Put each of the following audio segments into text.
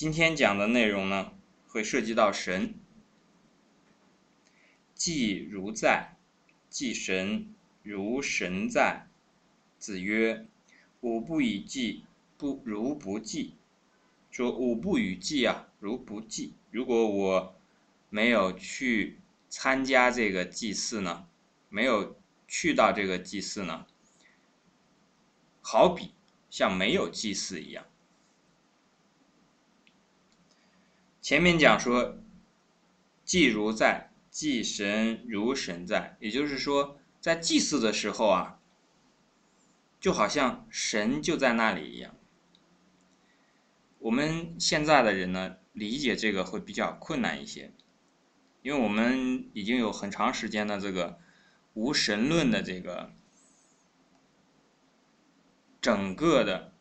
今天讲的内容呢，会涉及到神。祭如在，祭神如神在。子曰：“吾不以祭，不如不祭。”说“吾不与祭啊，如不祭。”如果我没有去参加这个祭祀呢，没有去到这个祭祀呢，好比像没有祭祀一样。前面讲说，祭如在，祭神如神在，也就是说，在祭祀的时候啊，就好像神就在那里一样。我们现在的人呢，理解这个会比较困难一些，因为我们已经有很长时间的这个无神论的这个整个的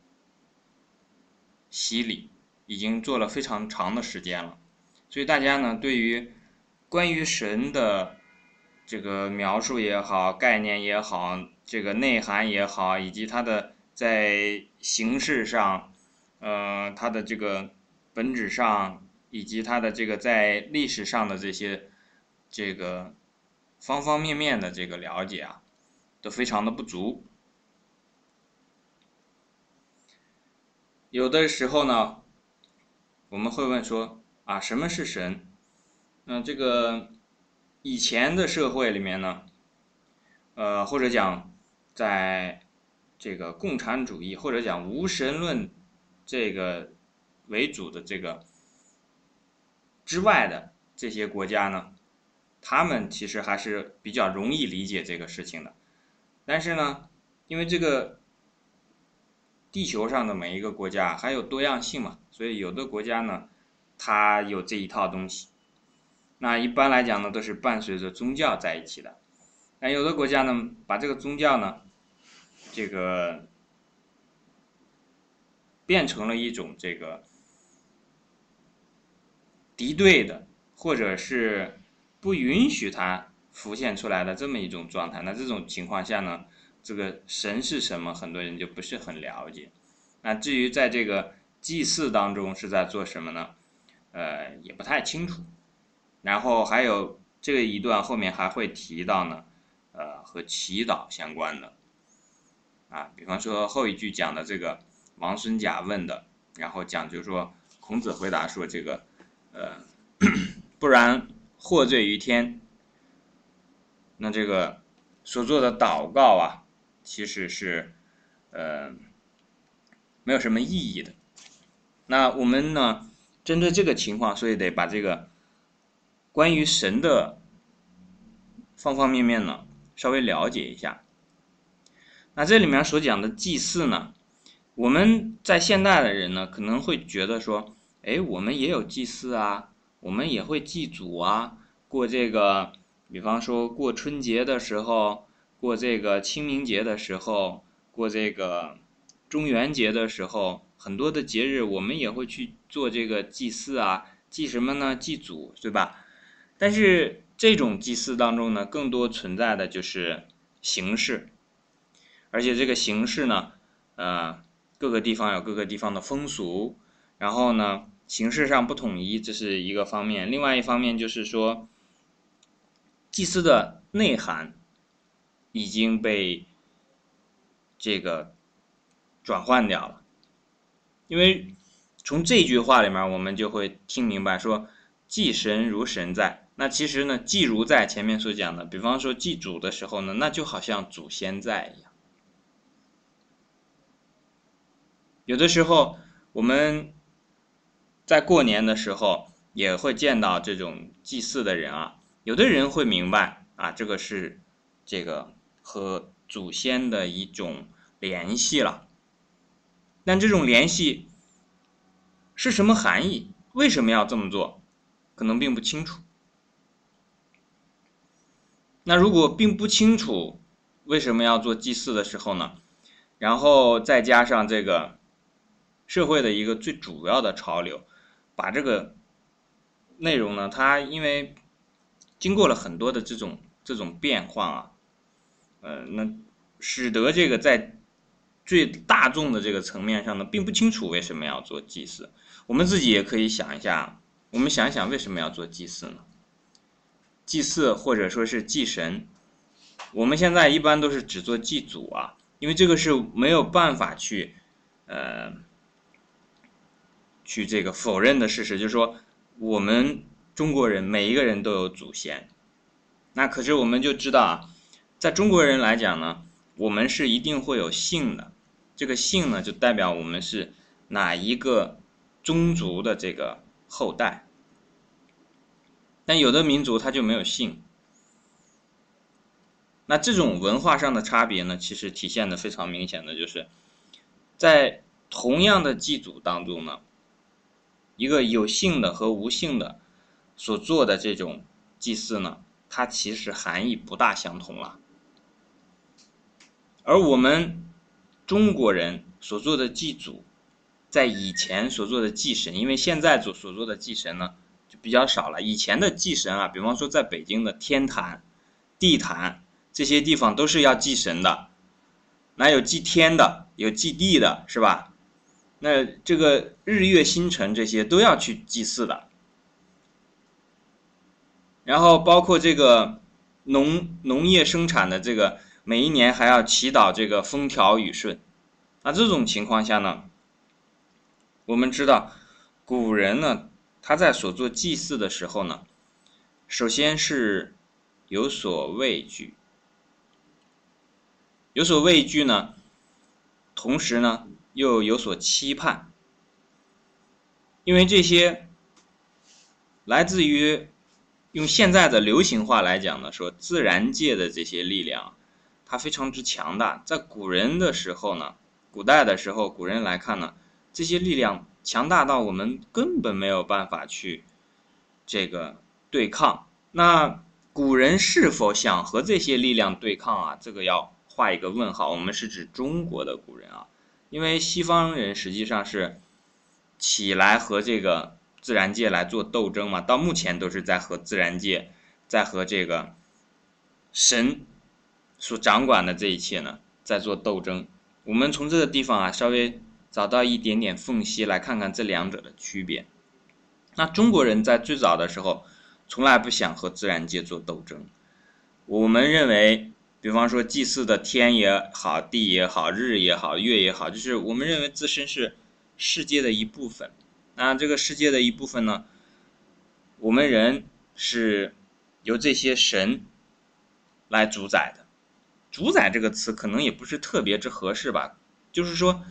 洗礼。已经做了非常长的时间了，所以大家呢，对于关于神的这个描述也好，概念也好，这个内涵也好，以及它的在形式上，呃，它的这个本质上，以及它的这个在历史上的这些这个方方面面的这个了解啊，都非常的不足。有的时候呢。我们会问说啊，什么是神？那这个以前的社会里面呢，呃，或者讲在这个共产主义或者讲无神论这个为主的这个之外的这些国家呢，他们其实还是比较容易理解这个事情的。但是呢，因为这个。地球上的每一个国家还有多样性嘛，所以有的国家呢，它有这一套东西。那一般来讲呢，都是伴随着宗教在一起的。那有的国家呢，把这个宗教呢，这个变成了一种这个敌对的，或者是不允许它浮现出来的这么一种状态。那这种情况下呢？这个神是什么？很多人就不是很了解。那至于在这个祭祀当中是在做什么呢？呃，也不太清楚。然后还有这一段后面还会提到呢，呃，和祈祷相关的。啊，比方说后一句讲的这个王孙贾问的，然后讲就是说孔子回答说这个，呃，不然获罪于天。那这个所做的祷告啊。其实是，呃，没有什么意义的。那我们呢，针对这个情况，所以得把这个关于神的方方面面呢，稍微了解一下。那这里面所讲的祭祀呢，我们在现代的人呢，可能会觉得说，哎，我们也有祭祀啊，我们也会祭祖啊，过这个，比方说过春节的时候。过这个清明节的时候，过这个中元节的时候，很多的节日我们也会去做这个祭祀啊，祭什么呢？祭祖，对吧？但是这种祭祀当中呢，更多存在的就是形式，而且这个形式呢，呃，各个地方有各个地方的风俗，然后呢，形式上不统一，这是一个方面。另外一方面就是说，祭祀的内涵。已经被这个转换掉了，因为从这句话里面，我们就会听明白说，祭神如神在。那其实呢，祭如在前面所讲的，比方说祭祖的时候呢，那就好像祖先在一样。有的时候我们在过年的时候也会见到这种祭祀的人啊，有的人会明白啊，这个是这个。和祖先的一种联系了，但这种联系是什么含义？为什么要这么做？可能并不清楚。那如果并不清楚为什么要做祭祀的时候呢？然后再加上这个社会的一个最主要的潮流，把这个内容呢，它因为经过了很多的这种这种变化啊。呃，那使得这个在最大众的这个层面上呢，并不清楚为什么要做祭祀。我们自己也可以想一下，我们想一想为什么要做祭祀呢？祭祀或者说是祭神，我们现在一般都是只做祭祖啊，因为这个是没有办法去，呃，去这个否认的事实，就是说我们中国人每一个人都有祖先，那可是我们就知道啊，在中国人来讲呢，我们是一定会有姓的，这个姓呢就代表我们是哪一个宗族的这个后代。但有的民族它就没有姓，那这种文化上的差别呢，其实体现的非常明显的就是，在同样的祭祖当中呢，一个有姓的和无姓的所做的这种祭祀呢，它其实含义不大相同了。而我们中国人所做的祭祖，在以前所做的祭神，因为现在所所做的祭神呢。就比较少了。以前的祭神啊，比方说在北京的天坛、地坛这些地方都是要祭神的，那有祭天的，有祭地的，是吧？那这个日月星辰这些都要去祭祀的。然后包括这个农农业生产的这个，每一年还要祈祷这个风调雨顺。那这种情况下呢，我们知道古人呢。他在所做祭祀的时候呢，首先是有所畏惧，有所畏惧呢，同时呢又有所期盼，因为这些来自于用现在的流行话来讲呢，说自然界的这些力量，它非常之强大。在古人的时候呢，古代的时候，古人来看呢，这些力量。强大到我们根本没有办法去这个对抗。那古人是否想和这些力量对抗啊？这个要画一个问号。我们是指中国的古人啊，因为西方人实际上是起来和这个自然界来做斗争嘛。到目前都是在和自然界，在和这个神所掌管的这一切呢，在做斗争。我们从这个地方啊，稍微。找到一点点缝隙，来看看这两者的区别。那中国人在最早的时候，从来不想和自然界做斗争。我们认为，比方说祭祀的天也好，地也好，日也好，月也好，就是我们认为自身是世界的一部分。那这个世界的一部分呢，我们人是由这些神来主宰的。主宰这个词可能也不是特别之合适吧，就是说。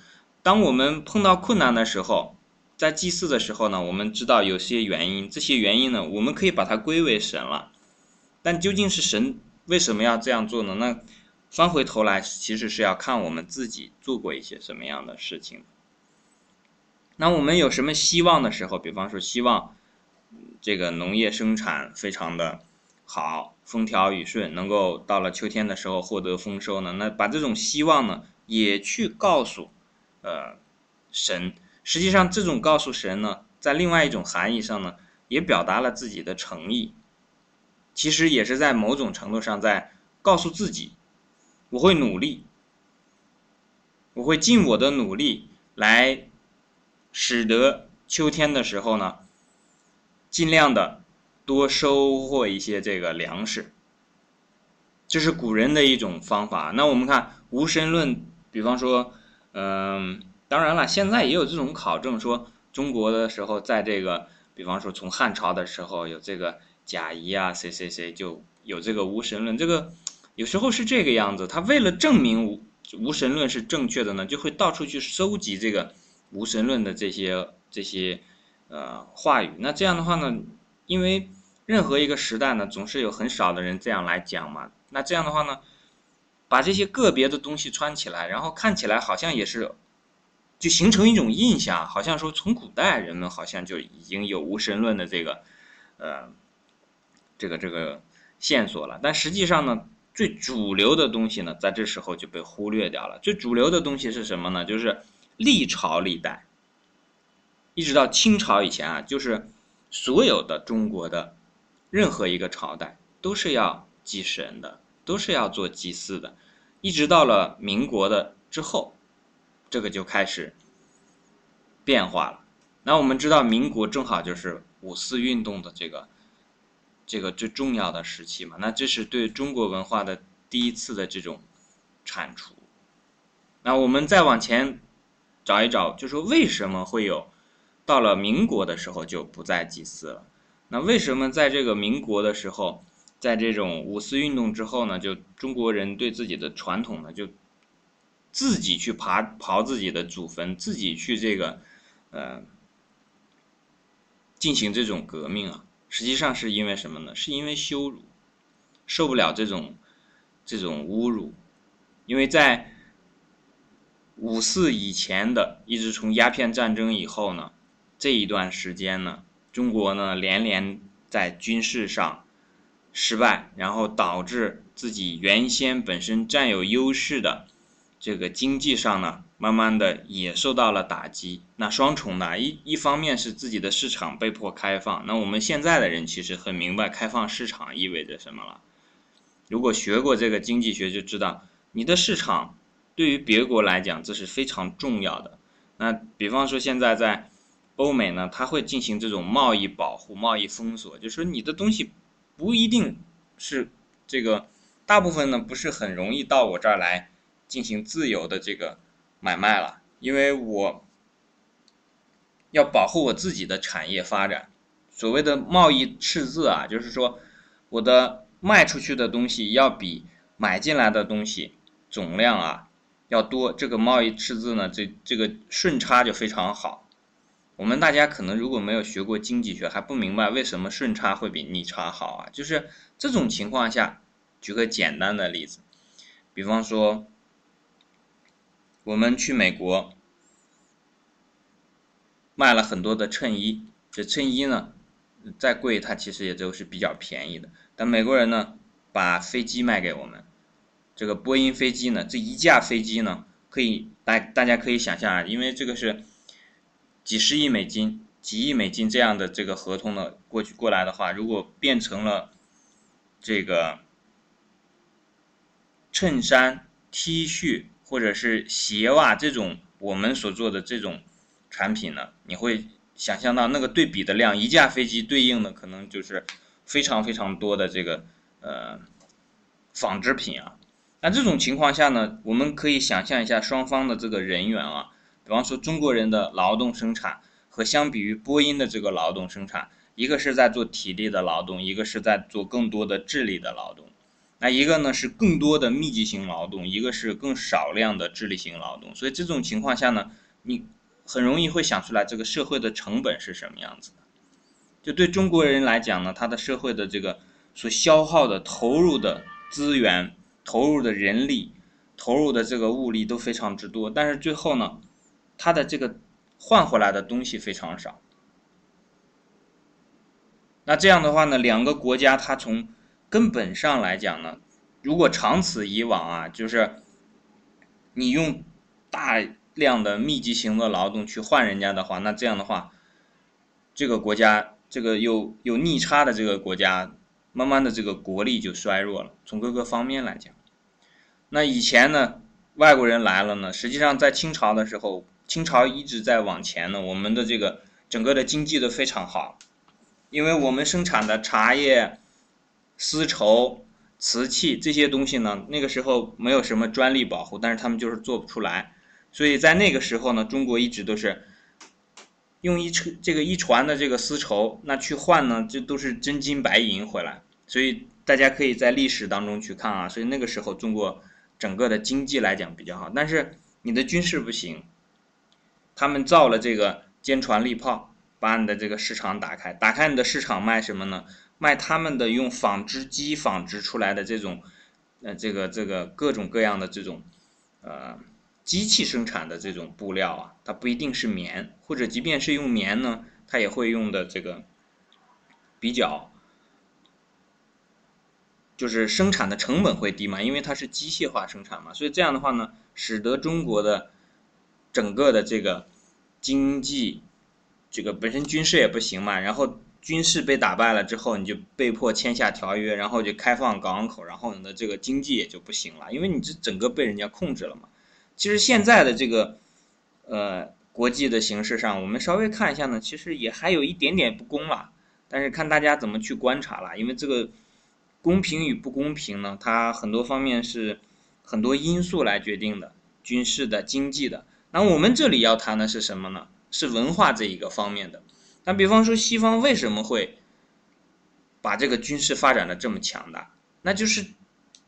当我们碰到困难的时候，在祭祀的时候呢，我们知道有些原因，这些原因呢，我们可以把它归为神了。但究竟是神为什么要这样做呢？那翻回头来，其实是要看我们自己做过一些什么样的事情。那我们有什么希望的时候，比方说希望这个农业生产非常的好，风调雨顺，能够到了秋天的时候获得丰收呢？那把这种希望呢，也去告诉。呃，神实际上这种告诉神呢，在另外一种含义上呢，也表达了自己的诚意。其实也是在某种程度上在告诉自己，我会努力，我会尽我的努力来使得秋天的时候呢，尽量的多收获一些这个粮食。这是古人的一种方法。那我们看无神论，比方说。嗯，当然了，现在也有这种考证说，中国的时候，在这个，比方说从汉朝的时候，有这个贾谊啊，谁谁谁就有这个无神论。这个有时候是这个样子，他为了证明无无神论是正确的呢，就会到处去收集这个无神论的这些这些呃话语。那这样的话呢，因为任何一个时代呢，总是有很少的人这样来讲嘛。那这样的话呢？把这些个别的东西穿起来，然后看起来好像也是，就形成一种印象，好像说从古代人们好像就已经有无神论的这个，呃，这个这个线索了。但实际上呢，最主流的东西呢，在这时候就被忽略掉了。最主流的东西是什么呢？就是历朝历代，一直到清朝以前啊，就是所有的中国的任何一个朝代都是要祭神的。都是要做祭祀的，一直到了民国的之后，这个就开始变化了。那我们知道，民国正好就是五四运动的这个这个最重要的时期嘛。那这是对中国文化的第一次的这种铲除。那我们再往前找一找，就说为什么会有到了民国的时候就不再祭祀了？那为什么在这个民国的时候，在这种五四运动之后呢，就中国人对自己的传统呢，就自己去爬刨自己的祖坟，自己去这个呃进行这种革命啊？实际上是因为什么呢？是因为羞辱，受不了这种这种侮辱，因为在五四以前的，一直从鸦片战争以后呢，这一段时间呢，中国呢连连在军事上失败，然后导致自己原先本身占有优势的这个经济上呢，慢慢的也受到了打击。那双重的，一一方面是自己的市场被迫开放。那我们现在的人其实很明白开放市场意味着什么了。如果学过这个经济学，就知道你的市场。对于别国来讲，这是非常重要的。那比方说，现在在欧美呢，它会进行这种贸易保护、贸易封锁，就是说你的东西不一定是这个，大部分呢不是很容易到我这儿来进行自由的这个买卖了，因为我要保护我自己的产业发展。所谓的贸易赤字啊，就是说我的卖出去的东西要比买进来的东西总量啊。要多这个贸易赤字呢，这这个顺差就非常好。我们大家可能如果没有学过经济学，还不明白为什么顺差会比逆差好啊？就是这种情况下，举个简单的例子，比方说，我们去美国卖了很多的衬衣，这衬衣呢再贵，它其实也都是比较便宜的。但美国人呢，把飞机卖给我们。这个波音飞机呢，这一架飞机呢，可以大大家可以想象啊，因为这个是几十亿美金、几亿美金这样的这个合同呢，过去过来的话，如果变成了这个衬衫、T 恤或者是鞋袜这种我们所做的这种产品呢，你会想象到那个对比的量，一架飞机对应的可能就是非常非常多的这个呃纺织品啊。那这种情况下呢，我们可以想象一下双方的这个人员啊，比方说中国人的劳动生产和相比于波音的这个劳动生产，一个是在做体力的劳动，一个是在做更多的智力的劳动。那一个呢是更多的密集型劳动，一个是更少量的智力型劳动。所以这种情况下呢，你很容易会想出来这个社会的成本是什么样子的。就对中国人来讲呢，他的社会的这个所消耗的投入的资源。投入的人力、投入的这个物力都非常之多，但是最后呢，它的这个换回来的东西非常少。那这样的话呢，两个国家它从根本上来讲呢，如果长此以往啊，就是你用大量的密集型的劳动去换人家的话，那这样的话，这个国家这个有有逆差的这个国家。慢慢的，这个国力就衰弱了。从各个方面来讲，那以前呢，外国人来了呢，实际上在清朝的时候，清朝一直在往前呢，我们的这个整个的经济都非常好，因为我们生产的茶叶、丝绸、瓷器这些东西呢，那个时候没有什么专利保护，但是他们就是做不出来，所以在那个时候呢，中国一直都是。用一车这个一船的这个丝绸，那去换呢，这都是真金白银回来。所以大家可以在历史当中去看啊，所以那个时候中国整个的经济来讲比较好，但是你的军事不行，他们造了这个坚船利炮，把你的这个市场打开，打开你的市场卖什么呢？卖他们的用纺织机纺织出来的这种，呃，这个这个各种各样的这种，呃，机器生产的这种布料啊，它不一定是棉，或者即便是用棉呢，它也会用的这个比较。就是生产的成本会低嘛，因为它是机械化生产嘛，所以这样的话呢，使得中国的整个的这个经济，这个本身军事也不行嘛，然后军事被打败了之后，你就被迫签下条约，然后就开放港口，然后你的这个经济也就不行了，因为你这整个被人家控制了嘛。其实现在的这个呃国际的形势上，我们稍微看一下呢，其实也还有一点点不公了。但是看大家怎么去观察了，因为这个公平与不公平呢，它很多方面是很多因素来决定的，军事的、经济的。那我们这里要谈的是什么呢？是文化这一个方面的。那比方说西方为什么会把这个军事发展的这么强大？那就是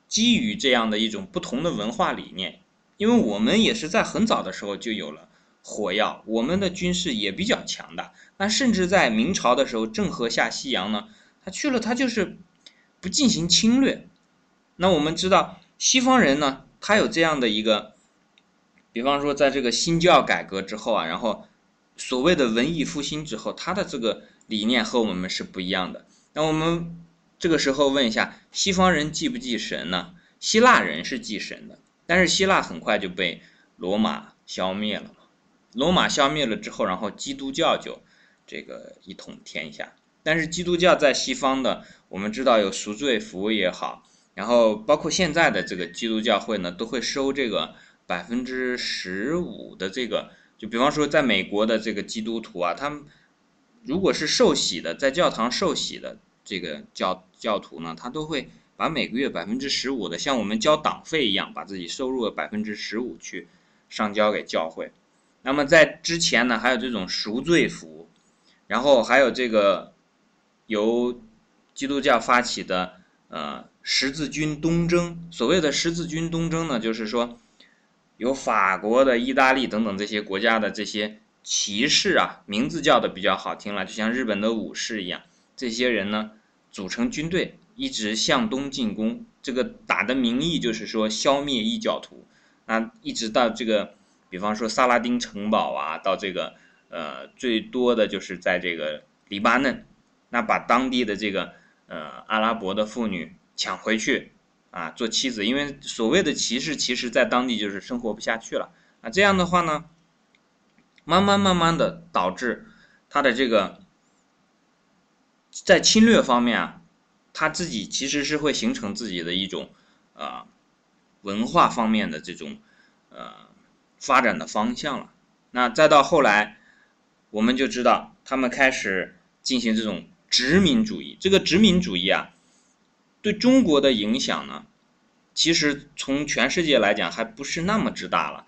基于这样的一种不同的文化理念。因为我们也是在很早的时候就有了火药，我们的军事也比较强大。那甚至在明朝的时候，郑和下西洋呢，他去了，他就是不进行侵略。那我们知道，西方人呢，他有这样的一个，比方说，在这个新教改革之后啊，然后所谓的文艺复兴之后，他的这个理念和我们是不一样的。那我们这个时候问一下，西方人祭不祭神呢？希腊人是祭神的。但是希腊很快就被罗马消灭了嘛？罗马消灭了之后，然后基督教就这个一统天下。但是基督教在西方的，我们知道有赎罪服也好，然后包括现在的这个基督教会呢，都会收这个百分之十五的这个，就比方说在美国的这个基督徒啊，他们如果是受洗的，在教堂受洗的这个教教徒呢，他都会。把每个月百分之十五的，像我们交党费一样，把自己收入的百分之十五去上交给教会。那么在之前呢，还有这种赎罪服，然后还有这个由基督教发起的呃十字军东征。所谓的十字军东征呢，就是说有法国的、意大利等等这些国家的这些骑士啊，名字叫的比较好听了，就像日本的武士一样，这些人呢组成军队。一直向东进攻，这个打的名义就是说消灭异教徒，那一直到这个，比方说萨拉丁城堡啊，到这个呃最多的就是在这个黎巴嫩，那把当地的这个呃阿拉伯的妇女抢回去啊做妻子，因为所谓的骑士其实在当地就是生活不下去了啊，这样的话呢，慢慢慢慢的导致他的这个在侵略方面啊。他自己其实是会形成自己的一种，啊，文化方面的这种，呃，发展的方向了。那再到后来，我们就知道他们开始进行这种殖民主义。这个殖民主义啊，对中国的影响呢，其实从全世界来讲还不是那么之大了。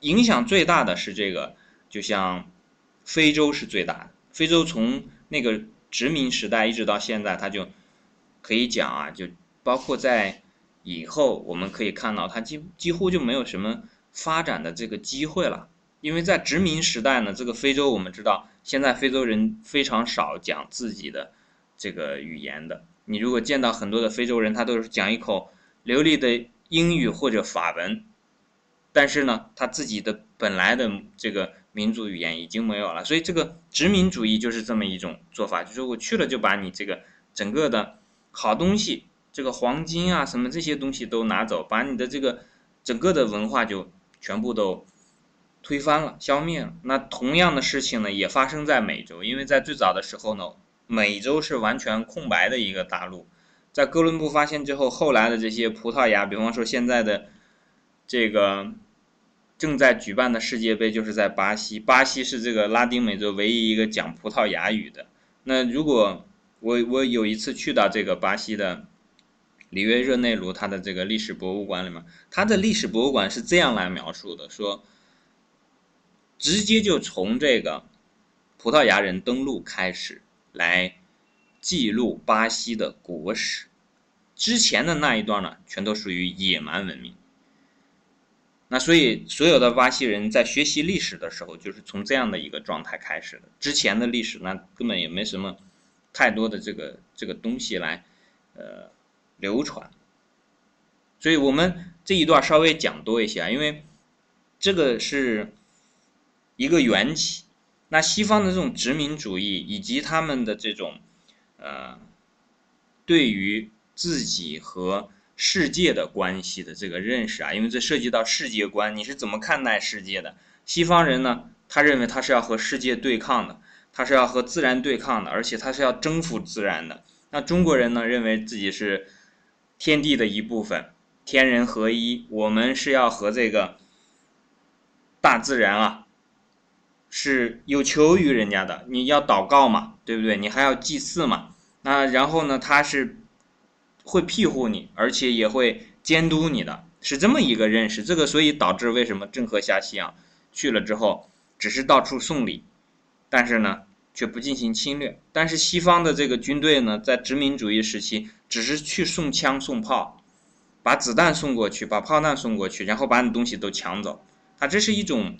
影响最大的是这个，就像非洲是最大的。非洲从那个殖民时代一直到现在，它就。可以讲啊，就包括在以后，我们可以看到它几几乎就没有什么发展的这个机会了。因为在殖民时代呢，这个非洲我们知道，现在非洲人非常少讲自己的这个语言的。你如果见到很多的非洲人，他都是讲一口流利的英语或者法文，但是呢，他自己的本来的这个民族语言已经没有了。所以这个殖民主义就是这么一种做法，就是我去了就把你这个整个的。好东西，这个黄金啊，什么这些东西都拿走，把你的这个整个的文化就全部都推翻了、消灭了。那同样的事情呢，也发生在美洲，因为在最早的时候呢，美洲是完全空白的一个大陆。在哥伦布发现之后，后来的这些葡萄牙，比方说现在的这个正在举办的世界杯，就是在巴西。巴西是这个拉丁美洲唯一一个讲葡萄牙语的。那如果我我有一次去到这个巴西的里约热内卢，它的这个历史博物馆里面，它的历史博物馆是这样来描述的：说，直接就从这个葡萄牙人登陆开始来记录巴西的国史，之前的那一段呢，全都属于野蛮文明。那所以所有的巴西人在学习历史的时候，就是从这样的一个状态开始的。之前的历史呢根本也没什么。太多的这个这个东西来，呃，流传，所以我们这一段稍微讲多一些啊，因为这个是一个缘起。那西方的这种殖民主义以及他们的这种呃，对于自己和世界的关系的这个认识啊，因为这涉及到世界观，你是怎么看待世界的？西方人呢，他认为他是要和世界对抗的。他是要和自然对抗的，而且他是要征服自然的。那中国人呢，认为自己是天地的一部分，天人合一。我们是要和这个大自然啊是有求于人家的，你要祷告嘛，对不对？你还要祭祀嘛。那然后呢，他是会庇护你，而且也会监督你的，是这么一个认识。这个所以导致为什么郑和下西洋去了之后，只是到处送礼，但是呢，却不进行侵略。但是西方的这个军队呢，在殖民主义时期，只是去送枪送炮，把子弹送过去，把炮弹送过去，然后把你东西都抢走。啊，这是一种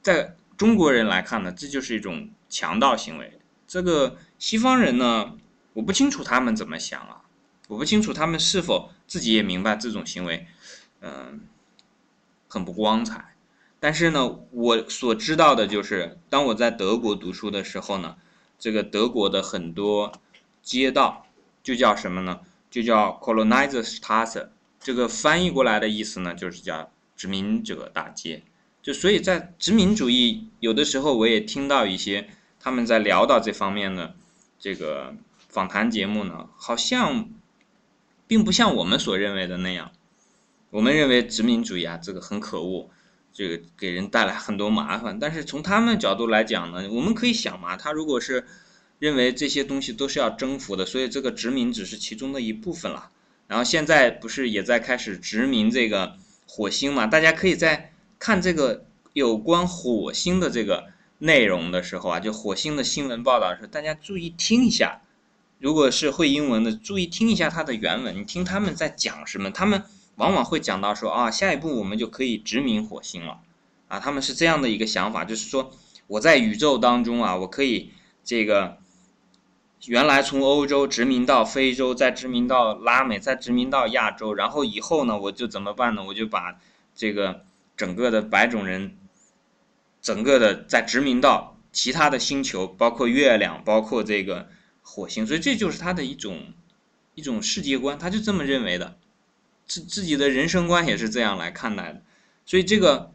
在。中国人来看呢，这就是一种强盗行为。这个西方人呢，我不清楚他们怎么想啊，我不清楚他们是否自己也明白这种行为，嗯，很不光彩。但是呢，我所知道的就是，当我在德国读书的时候呢，这个德国的很多街道就叫什么呢？就叫 Koloniserstraße。这个翻译过来的意思呢，就是叫殖民者大街。就所以，在殖民主义有的时候，我也听到一些他们在聊到这方面的这个访谈节目呢，好像并不像我们所认为的那样。我们认为殖民主义啊，这个很可恶，这个给人带来很多麻烦。但是从他们角度来讲呢，我们可以想嘛，他如果是认为这些东西都是要征服的，所以这个殖民只是其中的一部分了。然后现在不是也在开始殖民这个火星嘛？大家可以在。看这个有关火星的这个内容的时候啊，就火星的新闻报道的时候，大家注意听一下。如果是会英文的，注意听一下它的原文，你听他们在讲什么。他们往往会讲到说啊，下一步我们就可以殖民火星了啊。他们是这样的一个想法，就是说我在宇宙当中啊，我可以这个原来从欧洲殖民到非洲，再殖民到拉美，再殖民到亚洲，然后以后呢，我就怎么办呢？我就把这个。整个的白种人，整个的在殖民到其他的星球，包括月亮，包括这个火星，所以这就是他的一种一种世界观，他就这么认为的，自自己的人生观也是这样来看待的，所以这个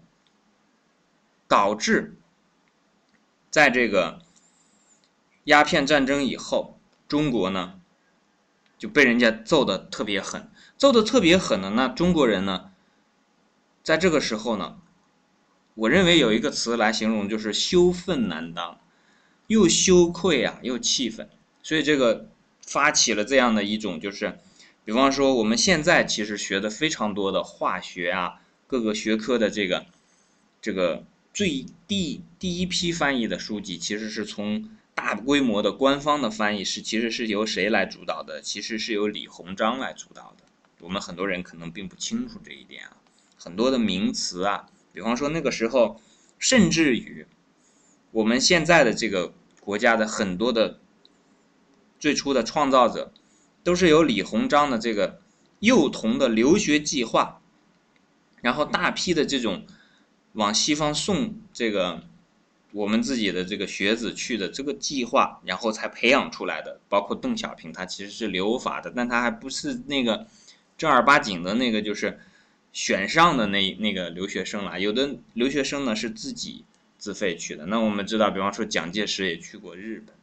导致在这个鸦片战争以后，中国呢就被人家揍的特别狠，揍的特别狠的，那中国人呢？在这个时候呢，我认为有一个词来形容，就是羞愤难当，又羞愧啊，又气愤，所以这个发起了这样的一种，就是，比方说我们现在其实学的非常多的化学啊，各个学科的这个这个最第第一批翻译的书籍，其实是从大规模的官方的翻译是其实是由谁来主导的？其实是由李鸿章来主导的。我们很多人可能并不清楚这一点啊。很多的名词啊，比方说那个时候，甚至于我们现在的这个国家的很多的最初的创造者，都是由李鸿章的这个幼童的留学计划，然后大批的这种往西方送这个我们自己的这个学子去的这个计划，然后才培养出来的。包括邓小平，他其实是留法的，但他还不是那个正儿八经的那个，就是。选上的那那个留学生了，有的留学生呢是自己自费去的。那我们知道，比方说蒋介石也去过日本。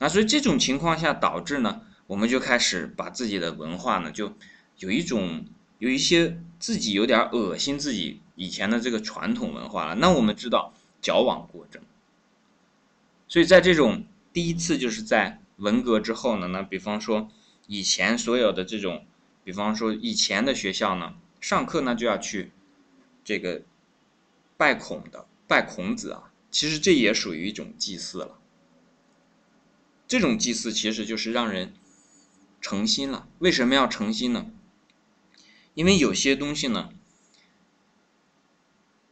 那所以这种情况下导致呢，我们就开始把自己的文化呢，就有一种有一些自己有点恶心自己以前的这个传统文化了。那我们知道矫枉过正。所以在这种第一次就是在文革之后呢，那比方说以前所有的这种。比方说，以前的学校呢，上课呢就要去这个拜孔的，拜孔子啊。其实这也属于一种祭祀了。这种祭祀其实就是让人诚心了。为什么要诚心呢？因为有些东西呢，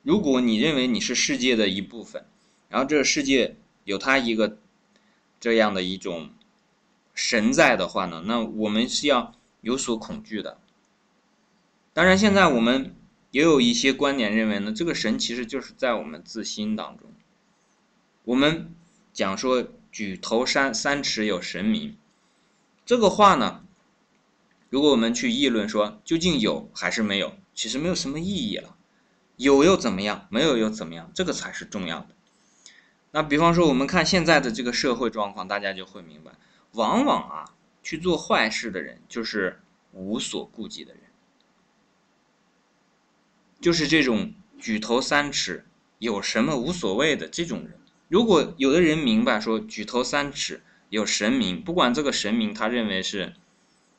如果你认为你是世界的一部分，然后这个世界有它一个这样的一种神在的话呢，那我们是要。有所恐惧的，当然，现在我们也有一些观点认为呢，这个神其实就是在我们自心当中。我们讲说“举头三三尺有神明”，这个话呢，如果我们去议论说究竟有还是没有，其实没有什么意义了。有又怎么样？没有又怎么样？这个才是重要的。那比方说，我们看现在的这个社会状况，大家就会明白，往往啊。去做坏事的人，就是无所顾忌的人，就是这种举头三尺有什么无所谓的这种人。如果有的人明白说举头三尺有神明，不管这个神明他认为是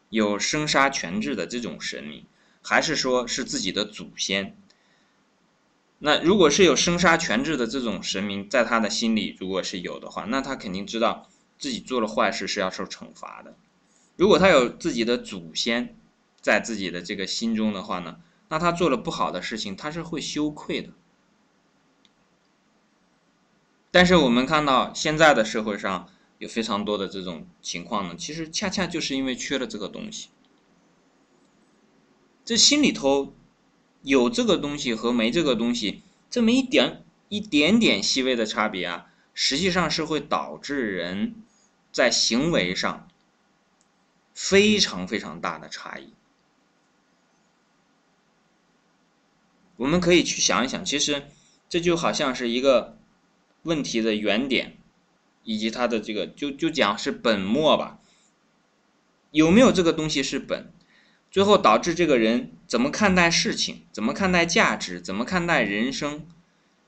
有生杀权制的这种神明，还是说是自己的祖先，那如果是有生杀权制的这种神明，在他的心里如果是有的话，那他肯定知道自己做了坏事是要受惩罚的。如果他有自己的祖先在自己的这个心中的话呢，那他做了不好的事情，他是会羞愧的。但是我们看到现在的社会上有非常多的这种情况呢，其实恰恰就是因为缺了这个东西，这心里头有这个东西和没这个东西这么一点一点点细微的差别啊，实际上是会导致人在行为上非常非常大的差异。我们可以去想一想，其实这就好像是一个。问题的原点，以及它的这个，就就讲是本末吧。有没有这个东西是本，最后导致这个人怎么看待事情，怎么看待价值，怎么看待人生，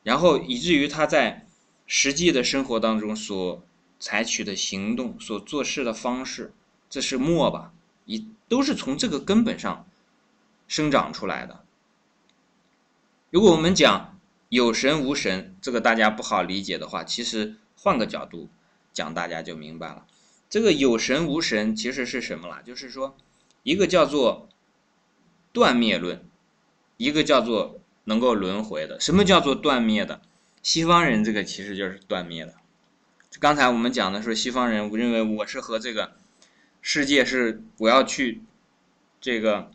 然后以至于他在实际的生活当中所采取的行动、所做事的方式，这是墨吧？一都是从这个根本上生长出来的。如果我们讲。有神无神，这个大家不好理解的话，其实换个角度讲，大家就明白了。这个有神无神其实是什么了？就是说，一个叫做断灭论，一个叫做能够轮回的。什么叫做断灭的？西方人这个其实就是断灭的。刚才我们讲的是西方人认为我是和这个世界是我要去这个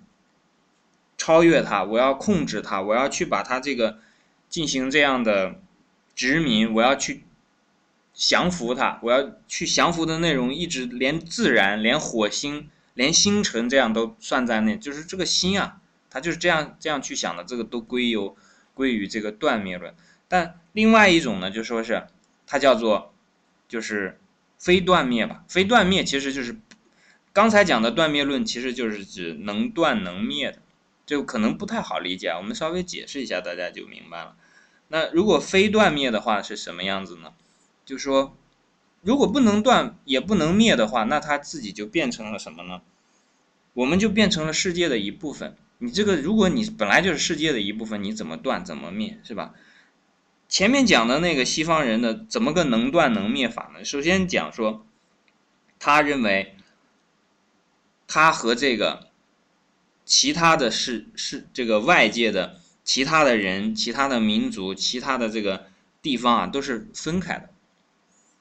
超越它，我要控制它，我要去把它这个。进行这样的殖民，我要去降服它，我要去降服的内容，一直连自然、连火星、连星辰这样都算在内，就是这个心啊，它就是这样这样去想的，这个都归由归于这个断灭论。但另外一种呢，就说是它叫做就是非断灭吧，非断灭其实就是刚才讲的断灭论，其实就是指能断能灭的，就可能不太好理解啊，我们稍微解释一下，大家就明白了。那如果非断灭的话是什么样子呢？就说，如果不能断也不能灭的话，那它自己就变成了什么呢？我们就变成了世界的一部分。你这个，如果你本来就是世界的一部分，你怎么断怎么灭，是吧？前面讲的那个西方人的怎么个能断能灭法呢？首先讲说，他认为，他和这个其他的是是这个外界的。其他的人、其他的民族、其他的这个地方啊，都是分开的，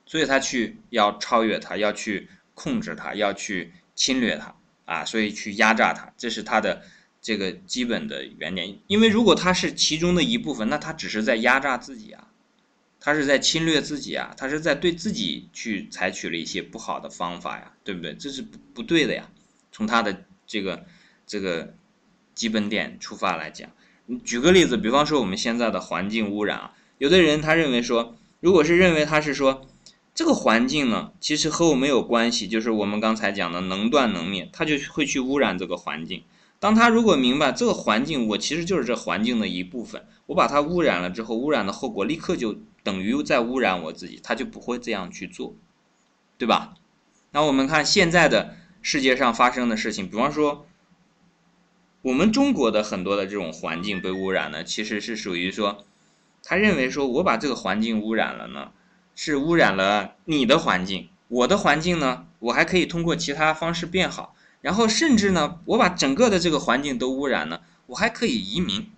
所以他去要超越他，要去控制他，要去侵略他啊，所以去压榨他，这是他的这个基本的原点。因为如果他是其中的一部分，那他只是在压榨自己啊，他是在侵略自己啊，他是在对自己去采取了一些不好的方法呀，对不对？这是不不对的呀。从他的这个这个基本点出发来讲。举个例子，比方说我们现在的环境污染啊，有的人他认为说，如果是认为他是说这个环境呢，其实和我没有关系，就是我们刚才讲的能断能灭，他就会去污染这个环境。当他如果明白这个环境，我其实就是这环境的一部分，我把它污染了之后，污染的后果立刻就等于在污染我自己，他就不会这样去做，对吧？那我们看现在的世界上发生的事情，比方说。我们中国的很多的这种环境被污染呢，其实是属于说，他认为说我把这个环境污染了呢，是污染了你的环境，我的环境呢，我还可以通过其他方式变好，然后甚至呢，我把整个的这个环境都污染了，我还可以移民，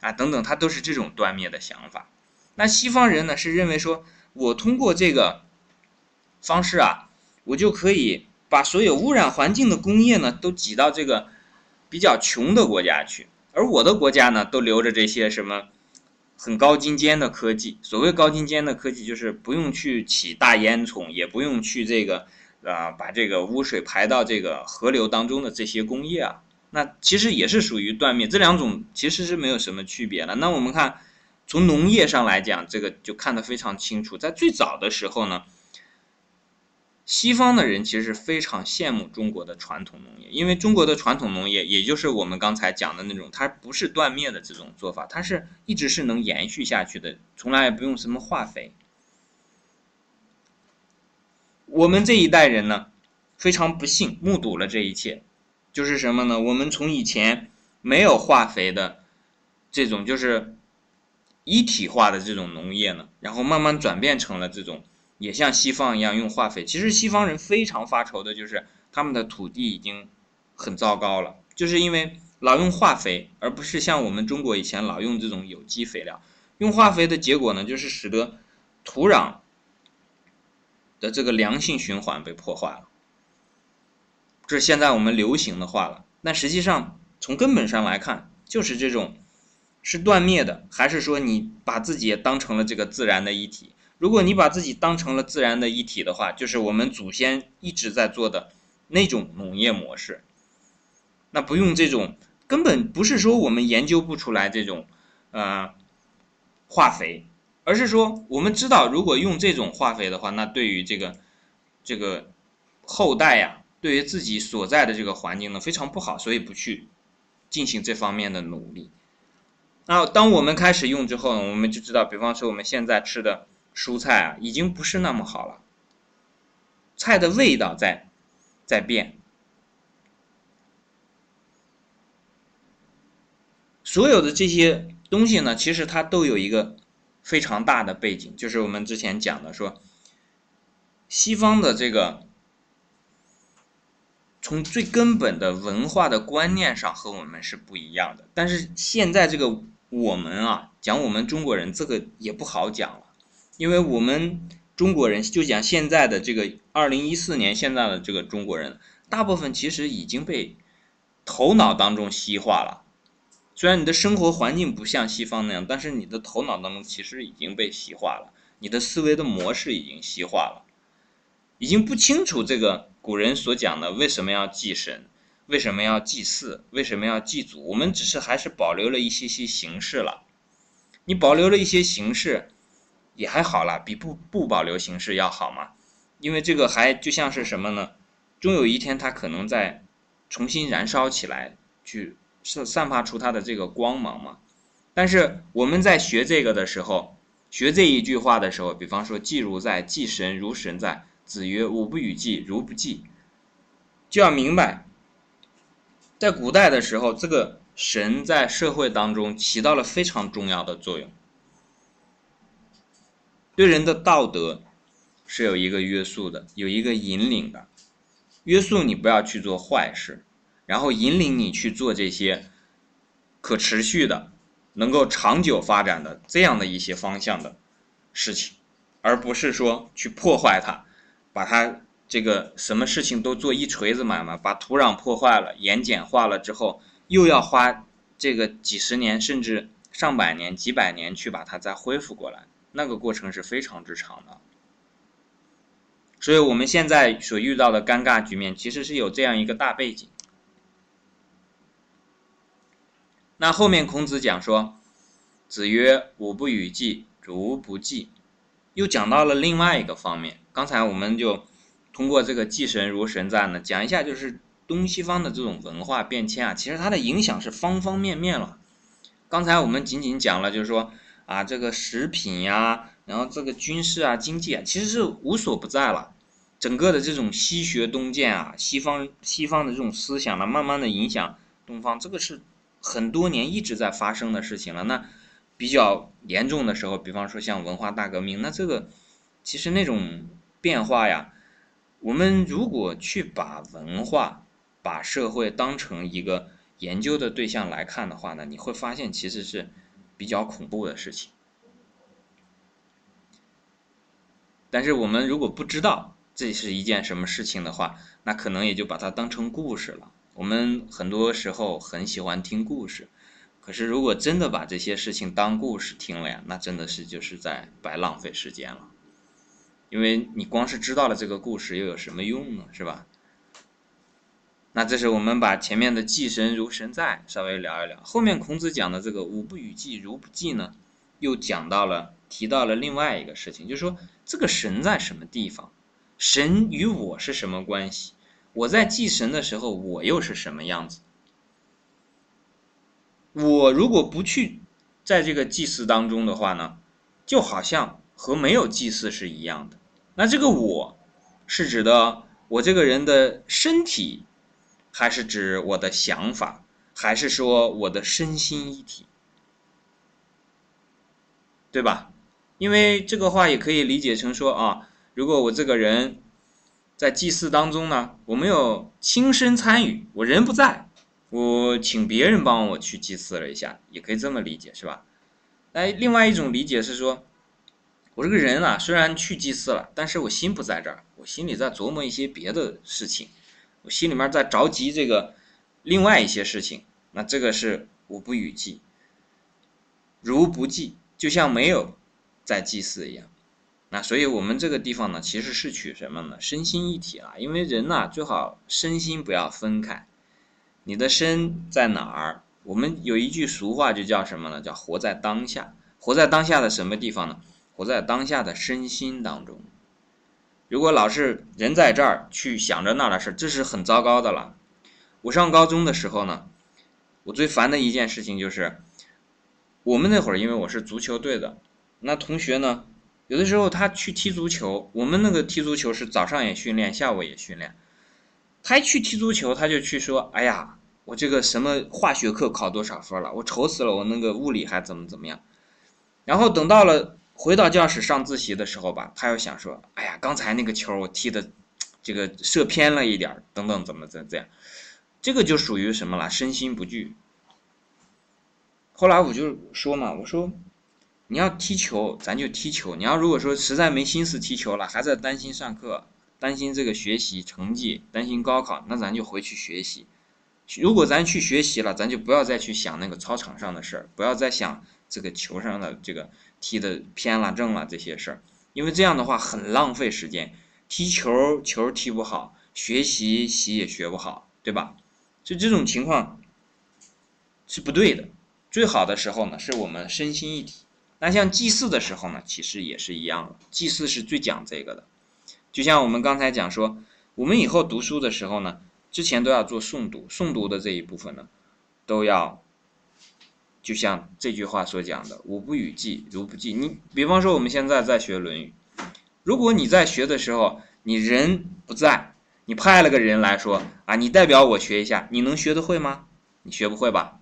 啊等等，他都是这种断灭的想法。那西方人呢是认为说，我通过这个方式啊，我就可以把所有污染环境的工业呢都挤到这个。比较穷的国家去，而我的国家呢，都留着这些什么很高精尖的科技。所谓高精尖的科技，就是不用去起大烟囱，也不用去这个啊，把这个污水排到这个河流当中的这些工业啊，那其实也是属于断灭。这两种其实是没有什么区别的。那我们看从农业上来讲，这个就看得非常清楚。在最早的时候呢，西方的人其实非常羡慕中国的传统农业，因为中国的传统农业，也就是我们刚才讲的那种，它不是断灭的这种做法，它是一直是能延续下去的，从来也不用什么化肥。我们这一代人呢，非常不幸目睹了这一切，就是什么呢？我们从以前没有化肥的这种，就是一体化的这种农业呢，然后慢慢转变成了这种。也像西方一样用化肥，其实西方人非常发愁的就是他们的土地已经很糟糕了，就是因为老用化肥，而不是像我们中国以前老用这种有机肥料。用化肥的结果呢，就是使得土壤的这个良性循环被破坏了。这是现在我们流行的话了，但实际上从根本上来看，就是这种是断灭的，还是说你把自己也当成了这个自然的一体？如果你把自己当成了自然的一体的话，就是我们祖先一直在做的那种农业模式。那不用这种，根本不是说我们研究不出来这种，呃，化肥，而是说我们知道，如果用这种化肥的话，那对于这个这个后代呀，对于自己所在的这个环境呢，非常不好，所以不去进行这方面的努力。那当我们开始用之后，我们就知道，比方说我们现在吃的。蔬菜啊，已经不是那么好了。菜的味道在在变，所有的这些东西呢，其实它都有一个非常大的背景，就是我们之前讲的说，西方的这个从最根本的文化的观念上和我们是不一样的。但是现在这个我们啊，讲我们中国人，这个也不好讲了。因为我们中国人就讲现在的这个二零一四年，现在的这个中国人，大部分其实已经被头脑当中西化了。虽然你的生活环境不像西方那样，但是你的头脑当中其实已经被西化了，你的思维的模式已经西化了，已经不清楚这个古人所讲的为什么要祭神，为什么要祭祀，为什么要祭祖。我们只是还是保留了一些些形式了，你保留了一些形式。也还好啦，比不不保留形式要好嘛，因为这个还就像是什么呢？终有一天它可能在重新燃烧起来，去散散发出它的这个光芒嘛。但是我们在学这个的时候，学这一句话的时候，比方说“祭如在，祭神如神在”，子曰：“吾不与祭，如不祭。”就要明白，在古代的时候，这个神在社会当中起到了非常重要的作用。对人的道德是有一个约束的，有一个引领的，约束你不要去做坏事，然后引领你去做这些可持续的、能够长久发展的这样的一些方向的事情，而不是说去破坏它，把它这个什么事情都做一锤子买卖，把土壤破坏了、盐碱化了之后，又要花这个几十年甚至上百年、几百年去把它再恢复过来。那个过程是非常之长的，所以我们现在所遇到的尴尬局面，其实是有这样一个大背景。那后面孔子讲说：“子曰：‘吾不与祭，如不祭。’”又讲到了另外一个方面。刚才我们就通过这个“祭神如神在”呢，讲一下就是东西方的这种文化变迁啊，其实它的影响是方方面面了。刚才我们仅仅讲了，就是说。啊，这个食品呀，然后这个军事啊、经济啊，其实是无所不在了。整个的这种西学东渐啊，西方西方的这种思想呢，慢慢的影响东方，这个是很多年一直在发生的事情了。那比较严重的时候，比方说像文化大革命，那这个其实那种变化呀，我们如果去把文化、把社会当成一个研究的对象来看的话呢，你会发现其实是。比较恐怖的事情，但是我们如果不知道这是一件什么事情的话，那可能也就把它当成故事了。我们很多时候很喜欢听故事，可是如果真的把这些事情当故事听了呀，那真的是就是在白浪费时间了。因为你光是知道了这个故事又有什么用呢？是吧？那这是我们把前面的“祭神如神在”稍微聊一聊，后面孔子讲的这个“吾不与祭，如不祭”呢，又讲到了提到了另外一个事情，就是说这个神在什么地方？神与我是什么关系？我在祭神的时候，我又是什么样子？我如果不去在这个祭祀当中的话呢，就好像和没有祭祀是一样的。那这个我是指的我这个人的身体，还是指我的想法，还是说我的身心一体？对吧？因为这个话也可以理解成说啊，如果我这个人在祭祀当中呢，我没有亲身参与，我人不在。我请别人帮我去祭祀了一下，也可以这么理解，是吧？哎，另外一种理解是说，我这个人啊，虽然去祭祀了，但是我心不在这儿，我心里在琢磨一些别的事情，我心里面在着急这个另外一些事情，那这个是我不与祭，如不祭，就像没有在祭祀一样。那所以我们这个地方呢，其实是取什么呢？身心一体了，因为人呐，最好身心不要分开。你的身在哪儿？我们有一句俗话，就叫什么呢？叫活在当下。活在当下的什么地方呢？活在当下的身心当中。如果老是人在这儿去想着那的事，这是很糟糕的了。我上高中的时候呢，我最烦的一件事情就是，我们那会儿因为我是足球队的，那同学呢，有的时候他去踢足球，我们那个踢足球是早上也训练，下午也训练。他一去踢足球，他就去说：“哎呀，我这个什么化学课考多少分了？我愁死了！我那个物理还怎么怎么样？”然后等到了回到教室上自习的时候吧，他又想说：“哎呀，刚才那个球我踢的，这个射偏了一点，等等，怎么怎这样？”这个就属于什么了？身心不聚。后来我就说嘛，我说：“你要踢球，咱就踢球；你要如果说实在没心思踢球了，还在担心上课。”担心这个学习成绩，担心高考，那咱就回去学习。如果咱去学习了，咱就不要再去想那个操场上的事儿，不要再想这个球上的这个踢的偏了正了这些事儿，因为这样的话很浪费时间。踢球球踢不好，学习习也学不好，对吧？就这种情况是不对的。最好的时候呢，是我们身心一体。那像祭祀的时候呢，其实也是一样的，祭祀是最讲这个的。就像我们刚才讲说，我们以后读书的时候呢，之前都要做诵读，诵读的这一部分呢，都要，就像这句话所讲的“吾不与记，如不记”。你比方说我们现在在学《论语》，如果你在学的时候，你人不在，你派了个人来说啊，你代表我学一下，你能学得会吗？你学不会吧？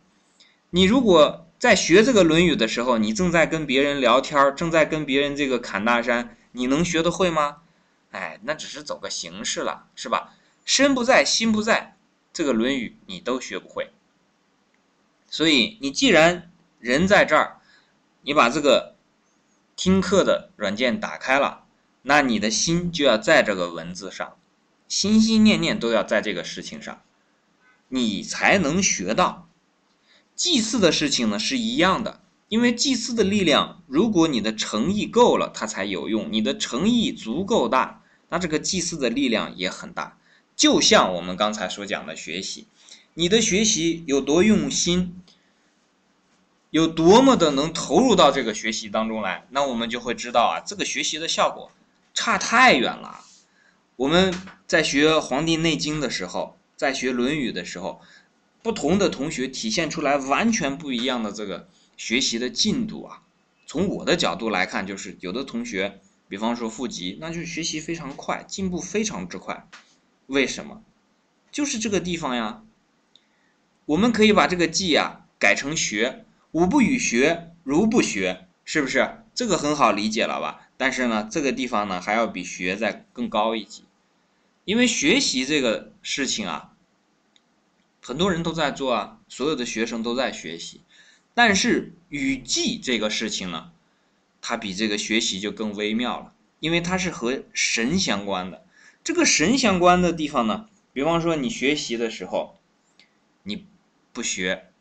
你如果在学这个《论语》的时候，你正在跟别人聊天，正在跟别人这个侃大山，你能学得会吗？哎，那只是走个形式了，是吧？身不在，心不在，这个《论语》你都学不会。所以，你既然人在这儿，你把这个听课的软件打开了，那你的心就要在这个文字上，心心念念都要在这个事情上，你才能学到。祭祀的事情呢，是一样的。因为祭祀的力量，如果你的诚意够了，它才有用。你的诚意足够大，那这个祭祀的力量也很大。就像我们刚才所讲的学习，你的学习有多用心，有多么的能投入到这个学习当中来，那我们就会知道啊，这个学习的效果差太远了。我们在学《黄帝内经》的时候，在学《论语》的时候，不同的同学体现出来完全不一样的这个。学习的进度啊，从我的角度来看，就是有的同学，比方说复习，那就是学习非常快，进步非常之快。为什么？就是这个地方呀。我们可以把这个记啊改成学，吾不与学，如不学，是不是？这个很好理解了吧？但是呢，这个地方呢还要比学再更高一级，因为学习这个事情啊，很多人都在做啊，所有的学生都在学习。但是语记这个事情呢，它比这个学习就更微妙了，因为它是和神相关的。这个神相关的地方呢，比方说你学习的时候，你不学，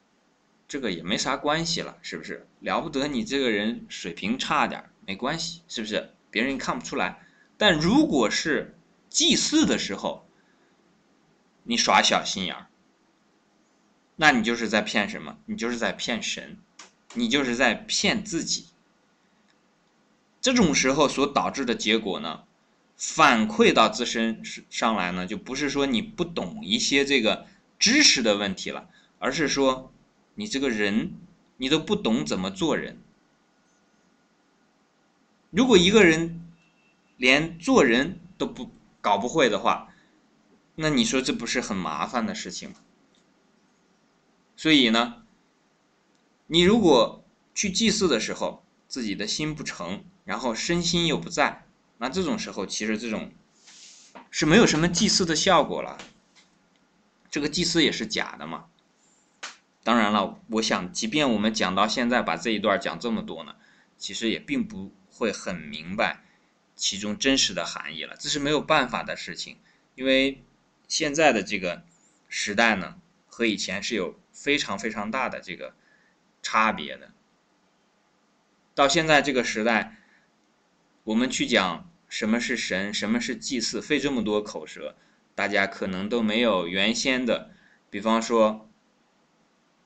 这个也没啥关系了，是不是？了不得你这个人水平差点没关系，是不是？别人看不出来。但如果是祭祀的时候，你耍小心眼儿。那你就是在骗什么？你就是在骗神，你就是在骗自己。这种时候所导致的结果呢，反馈到自身上来呢，就不是说你不懂一些这个知识的问题了，而是说你这个人你都不懂怎么做人。如果一个人连做人都不搞不会的话，那你说这不是很麻烦的事情吗？所以呢，你如果去祭祀的时候，自己的心不诚，然后身心又不在。那这种时候，其实这种是没有什么祭祀的效果了。这个祭祀也是假的嘛。当然了，我想，即便我们讲到现在，把这一段讲这么多呢，其实也并不会很明白其中真实的含义了。这是没有办法的事情，因为现在的这个时代呢，和以前是有非常非常大的这个差别的。到现在这个时代。我们去讲什么是神，什么是祭祀，费这么多口舌，大家可能都没有原先的。比方说，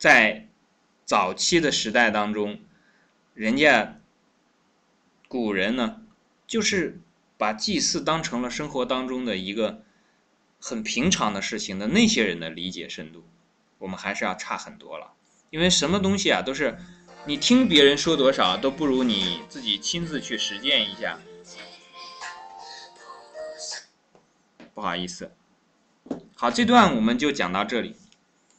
在早期的时代当中，人家古人呢，就是把祭祀当成了生活当中的一个很平常的事情的。那些人的理解深度，我们还是要差很多了。因为什么东西啊，都是。你听别人说多少，都不如你自己亲自去实践一下。不好意思，好，这段我们就讲到这里。